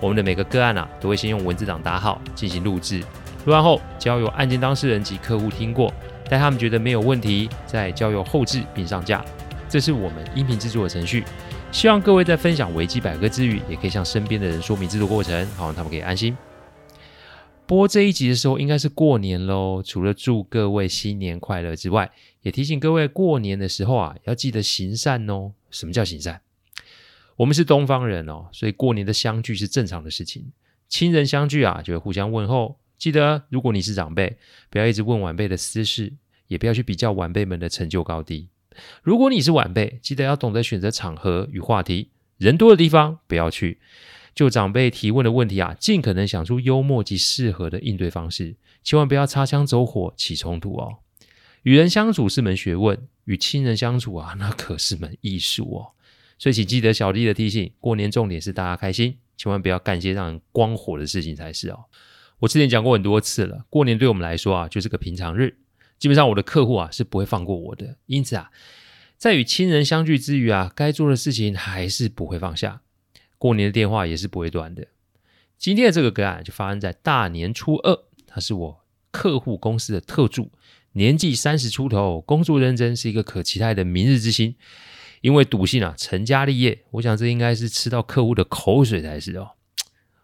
我们的每个个案啊，都会先用文字档打好进行录制，录完后交由案件当事人及客户听过，待他们觉得没有问题，再交由后置并上架。这是我们音频制作的程序。希望各位在分享维基百科之余，也可以向身边的人说明制作过程，好让他们可以安心。播这一集的时候，应该是过年喽。除了祝各位新年快乐之外，也提醒各位过年的时候啊，要记得行善哦。什么叫行善？我们是东方人哦，所以过年的相聚是正常的事情。亲人相聚啊，就会互相问候。记得，如果你是长辈，不要一直问晚辈的私事，也不要去比较晚辈们的成就高低。如果你是晚辈，记得要懂得选择场合与话题，人多的地方不要去。就长辈提问的问题啊，尽可能想出幽默及适合的应对方式，千万不要擦枪走火起冲突哦。与人相处是门学问，与亲人相处啊，那可是门艺术哦。所以请记得小弟的提醒，过年重点是大家开心，千万不要干些让人光火的事情才是哦。我之前讲过很多次了，过年对我们来说啊，就是个平常日，基本上我的客户啊是不会放过我的，因此啊，在与亲人相聚之余啊，该做的事情还是不会放下。过年的电话也是不会断的。今天的这个个案就发生在大年初二，他是我客户公司的特助，年纪三十出头，工作认真，是一个可期待的明日之星。因为笃信啊，成家立业，我想这应该是吃到客户的口水才是哦。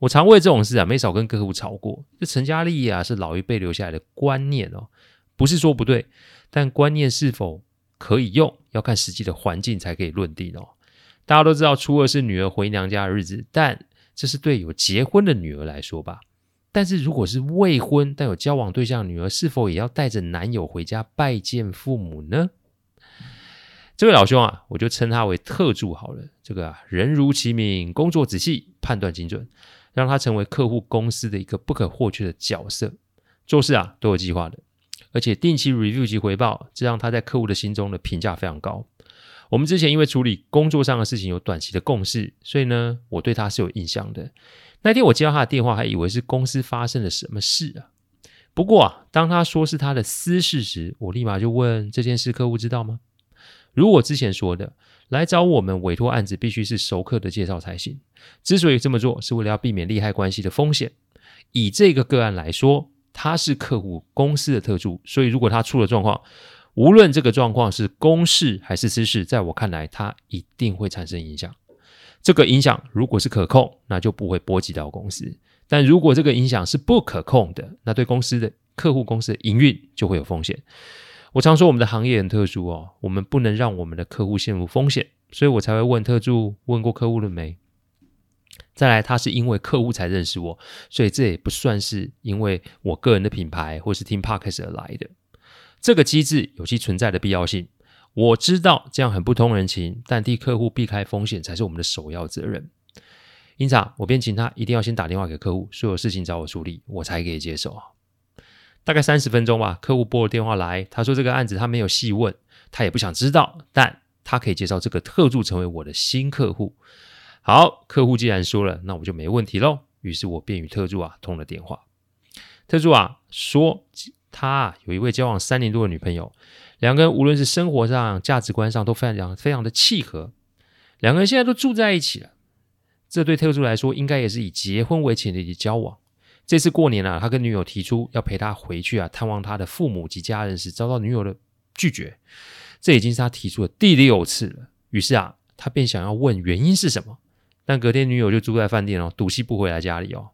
我常为这种事啊，没少跟客户吵过。这成家立业啊，是老一辈留下来的观念哦，不是说不对，但观念是否可以用，要看实际的环境才可以论定哦。大家都知道初二是女儿回娘家的日子，但这是对有结婚的女儿来说吧？但是如果是未婚但有交往对象女儿，是否也要带着男友回家拜见父母呢？这位老兄啊，我就称他为特助好了。这个啊，人如其名，工作仔细，判断精准，让他成为客户公司的一个不可或缺的角色。做事啊都有计划的，而且定期 review 及回报，这让他在客户的心中的评价非常高。我们之前因为处理工作上的事情有短期的共识，所以呢，我对他是有印象的。那天我接到他的电话，还以为是公司发生了什么事啊。不过啊，当他说是他的私事时，我立马就问这件事客户知道吗？如我之前说的，来找我们委托案子必须是熟客的介绍才行。之所以这么做，是为了要避免利害关系的风险。以这个个案来说，他是客户公司的特助，所以如果他出了状况，无论这个状况是公事还是私事，在我看来，它一定会产生影响。这个影响如果是可控，那就不会波及到公司；但如果这个影响是不可控的，那对公司的客户公司的营运就会有风险。我常说我们的行业很特殊哦，我们不能让我们的客户陷入风险，所以我才会问特助问过客户了没？再来，他是因为客户才认识我，所以这也不算是因为我个人的品牌或是听 Podcast 而来的。这个机制有其存在的必要性，我知道这样很不通人情，但替客户避开风险才是我们的首要责任。因此，我便请他一定要先打电话给客户，所有事情找我处理，我才可以接受啊。大概三十分钟吧，客户拨了电话来，他说这个案子他没有细问，他也不想知道，但他可以介绍这个特助成为我的新客户。好，客户既然说了，那我就没问题喽。于是我便与特助啊通了电话，特助啊说。他啊有一位交往三年多的女朋友，两个人无论是生活上、价值观上都非常非常的契合，两个人现在都住在一起了。这对特助来说，应该也是以结婚为前提的交往。这次过年啊，他跟女友提出要陪他回去啊探望他的父母及家人时，遭到女友的拒绝。这已经是他提出的第六次了。于是啊，他便想要问原因是什么，但隔天女友就住在饭店哦，赌气不回来家里哦。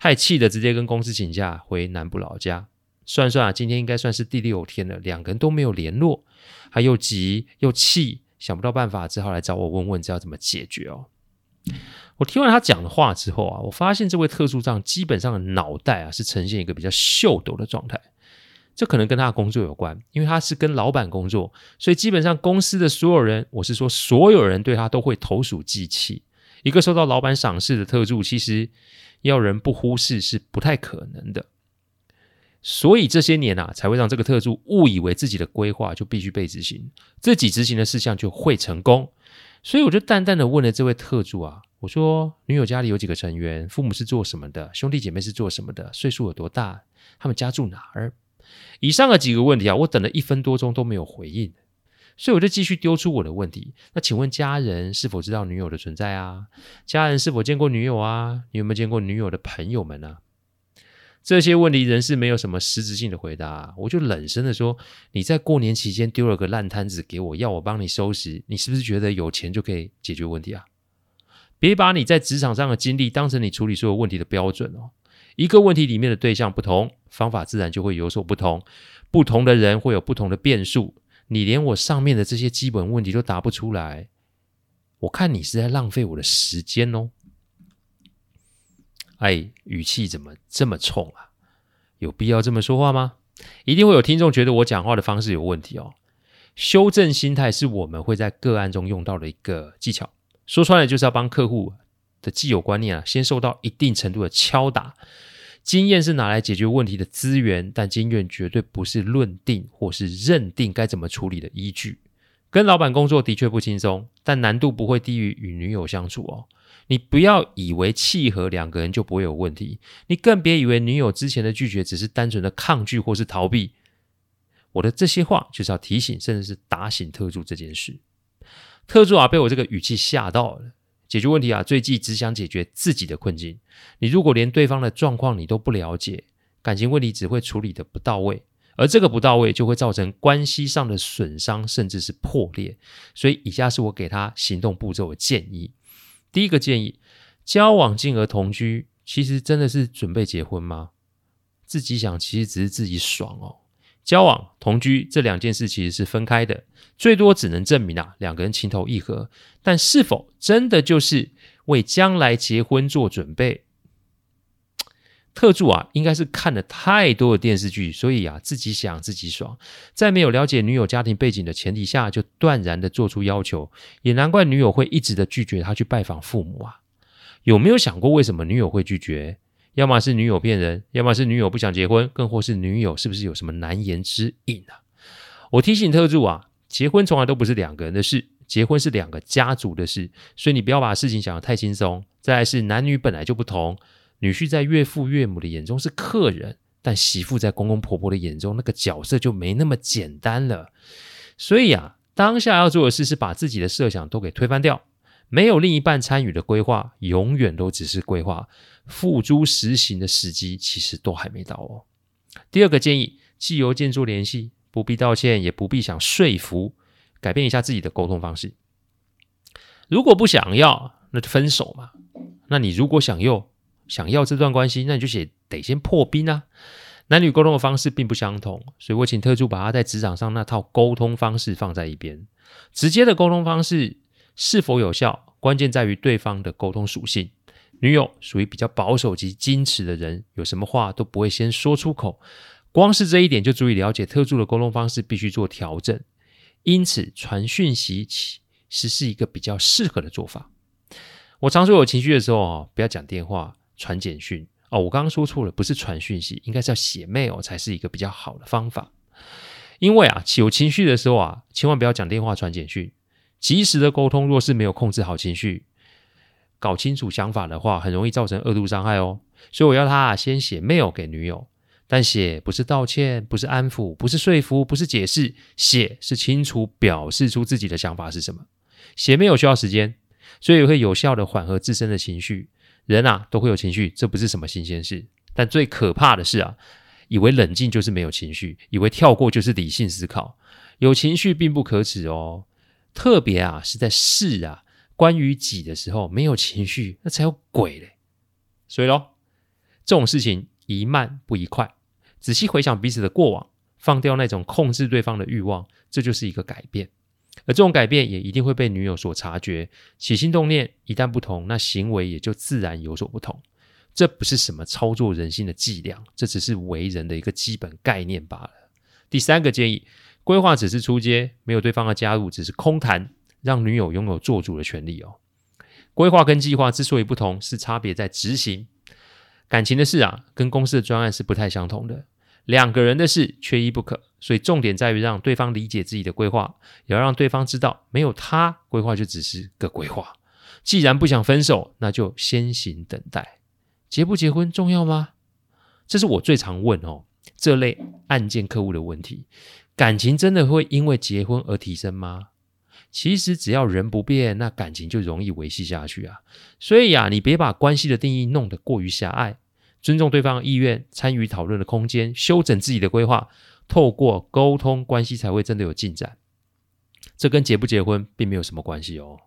他也气得直接跟公司请假回南部老家。算算啊，今天应该算是第六天了，两个人都没有联络，他又急又气，想不到办法，只好来找我问问，这要怎么解决哦。我听完他讲的话之后啊，我发现这位特助长基本上的脑袋啊是呈现一个比较秀逗的状态，这可能跟他的工作有关，因为他是跟老板工作，所以基本上公司的所有人，我是说所有人对他都会投鼠忌器。一个受到老板赏识的特助，其实要人不忽视是不太可能的。所以这些年啊，才会让这个特助误以为自己的规划就必须被执行，自己执行的事项就会成功。所以我就淡淡的问了这位特助啊，我说：“女友家里有几个成员？父母是做什么的？兄弟姐妹是做什么的？岁数有多大？他们家住哪儿？”以上的几个问题啊，我等了一分多钟都没有回应，所以我就继续丢出我的问题。那请问家人是否知道女友的存在啊？家人是否见过女友啊？你有没有见过女友的朋友们呢？这些问题仍是没有什么实质性的回答，我就冷声的说：“你在过年期间丢了个烂摊子给我，要我帮你收拾，你是不是觉得有钱就可以解决问题啊？别把你在职场上的经历当成你处理所有问题的标准哦。一个问题里面的对象不同，方法自然就会有所不同。不同的人会有不同的变数。你连我上面的这些基本问题都答不出来，我看你是在浪费我的时间哦。”哎，语气怎么这么冲啊？有必要这么说话吗？一定会有听众觉得我讲话的方式有问题哦。修正心态是我们会在个案中用到的一个技巧，说穿了就是要帮客户的既有观念啊，先受到一定程度的敲打。经验是拿来解决问题的资源，但经验绝对不是论定或是认定该怎么处理的依据。跟老板工作的确不轻松，但难度不会低于与女友相处哦。你不要以为契合两个人就不会有问题，你更别以为女友之前的拒绝只是单纯的抗拒或是逃避。我的这些话就是要提醒，甚至是打醒特助这件事。特助啊，被我这个语气吓到了。解决问题啊，最忌只想解决自己的困境。你如果连对方的状况你都不了解，感情问题只会处理的不到位，而这个不到位就会造成关系上的损伤，甚至是破裂。所以，以下是我给他行动步骤的建议。第一个建议，交往进而同居，其实真的是准备结婚吗？自己想，其实只是自己爽哦。交往同居这两件事其实是分开的，最多只能证明啊两个人情投意合，但是否真的就是为将来结婚做准备？特助啊，应该是看了太多的电视剧，所以啊，自己想自己爽，在没有了解女友家庭背景的前提下，就断然的做出要求，也难怪女友会一直的拒绝他去拜访父母啊。有没有想过为什么女友会拒绝？要么是女友骗人，要么是女友不想结婚，更或是女友是不是有什么难言之隐啊？我提醒特助啊，结婚从来都不是两个人的事，结婚是两个家族的事，所以你不要把事情想得太轻松。再来是男女本来就不同。女婿在岳父岳母的眼中是客人，但媳妇在公公婆婆的眼中，那个角色就没那么简单了。所以啊，当下要做的事是把自己的设想都给推翻掉。没有另一半参与的规划，永远都只是规划，付诸实行的时机其实都还没到哦。第二个建议，既由建筑联系，不必道歉，也不必想说服，改变一下自己的沟通方式。如果不想要，那就分手嘛。那你如果想要，想要这段关系，那你就写得先破冰啊。男女沟通的方式并不相同，所以我请特助把他在职场上那套沟通方式放在一边。直接的沟通方式是否有效，关键在于对方的沟通属性。女友属于比较保守及矜持的人，有什么话都不会先说出口。光是这一点就足以了解特助的沟通方式必须做调整。因此，传讯息其实是一个比较适合的做法。我常说有情绪的时候啊，不要讲电话。传简讯哦，我刚刚说错了，不是传讯息，应该是要写 mail 才是一个比较好的方法。因为啊，有情绪的时候啊，千万不要讲电话、传简讯。及时的沟通，若是没有控制好情绪，搞清楚想法的话，很容易造成二度伤害哦。所以我要他啊，先写 mail 给女友，但写不是道歉，不是安抚，不是说服，不是解释，写是清楚表示出自己的想法是什么。写 mail 需要时间，所以会有效的缓和自身的情绪。人啊，都会有情绪，这不是什么新鲜事。但最可怕的是啊，以为冷静就是没有情绪，以为跳过就是理性思考。有情绪并不可耻哦，特别啊是在事啊关于己的时候没有情绪，那才有鬼嘞。所以咯，这种事情宜慢不宜快，仔细回想彼此的过往，放掉那种控制对方的欲望，这就是一个改变。而这种改变也一定会被女友所察觉，起心动念一旦不同，那行为也就自然有所不同。这不是什么操作人心的伎俩，这只是为人的一个基本概念罢了。第三个建议，规划只是出街，没有对方的加入，只是空谈，让女友拥有做主的权利哦。规划跟计划之所以不同，是差别在执行。感情的事啊，跟公司的专案是不太相同的。两个人的事缺一不可，所以重点在于让对方理解自己的规划，也要让对方知道，没有他，规划就只是个规划。既然不想分手，那就先行等待。结不结婚重要吗？这是我最常问哦，这类案件客户的问题。感情真的会因为结婚而提升吗？其实只要人不变，那感情就容易维系下去啊。所以呀、啊，你别把关系的定义弄得过于狭隘，尊重对方的意愿，参与讨论的空间，修整自己的规划，透过沟通，关系才会真的有进展。这跟结不结婚并没有什么关系哦。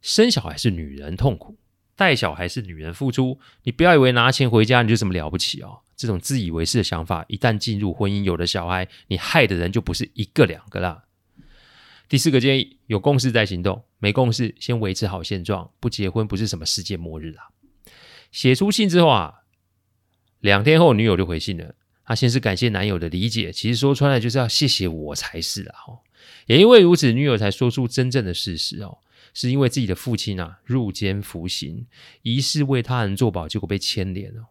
生小孩是女人痛苦，带小孩是女人付出。你不要以为拿钱回家你就什么了不起哦。这种自以为是的想法，一旦进入婚姻，有了小孩，你害的人就不是一个两个啦。第四个建议：有共识再行动，没共识先维持好现状。不结婚不是什么世界末日啊。写出信之后啊，两天后女友就回信了。她先是感谢男友的理解，其实说穿了就是要谢谢我才是啊。也因为如此，女友才说出真正的事实哦，是因为自己的父亲啊入监服刑，疑似为他人作保，结果被牵连了。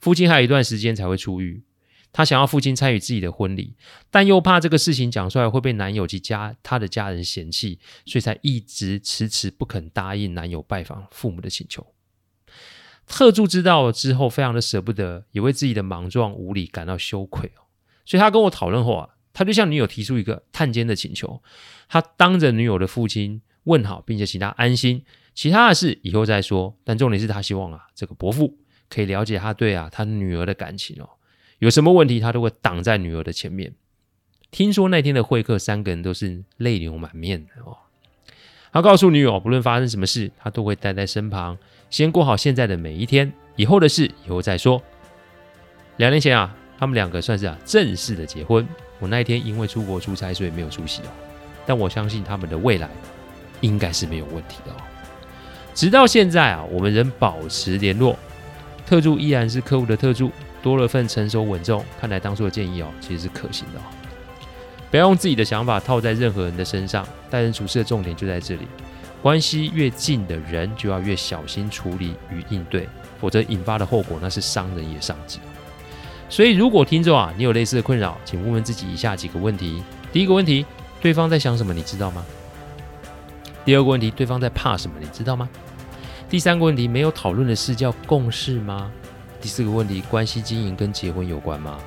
父亲还有一段时间才会出狱。她想要父亲参与自己的婚礼，但又怕这个事情讲出来会被男友及家她的家人嫌弃，所以才一直迟迟不肯答应男友拜访父母的请求。特助知道之后，非常的舍不得，也为自己的莽撞无礼感到羞愧哦。所以他跟我讨论后啊，他就向女友提出一个探监的请求，他当着女友的父亲问好，并且请他安心，其他的事以后再说。但重点是他希望啊，这个伯父可以了解他对啊他女儿的感情哦。有什么问题，他都会挡在女儿的前面。听说那天的会客，三个人都是泪流满面的哦。他告诉女友，不论发生什么事，他都会待在身旁，先过好现在的每一天，以后的事以后再说。两年前啊，他们两个算是啊正式的结婚。我那一天因为出国出差，所以没有出席哦。但我相信他们的未来应该是没有问题的哦。直到现在啊，我们仍保持联络，特助依然是客户的特助。多了份成熟稳重，看来当初的建议哦，其实是可行的哦。不要用自己的想法套在任何人的身上，待人处事的重点就在这里。关系越近的人，就要越小心处理与应对，否则引发的后果那是伤人也伤己。所以，如果听众啊，你有类似的困扰，请问问自己以下几个问题：第一个问题，对方在想什么，你知道吗？第二个问题，对方在怕什么，你知道吗？第三个问题，没有讨论的事叫共事吗？第四个问题，关系经营跟结婚有关吗？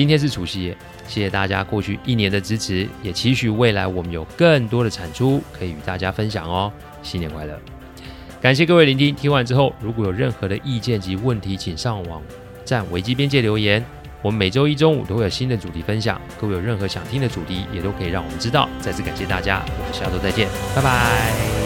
今天是除夕夜，谢谢大家过去一年的支持，也期许未来我们有更多的产出可以与大家分享哦。新年快乐！感谢各位聆听，听完之后如果有任何的意见及问题，请上网站危机边界留言。我们每周一中午都会有新的主题分享，各位有任何想听的主题，也都可以让我们知道。再次感谢大家，我们下周再见，拜拜。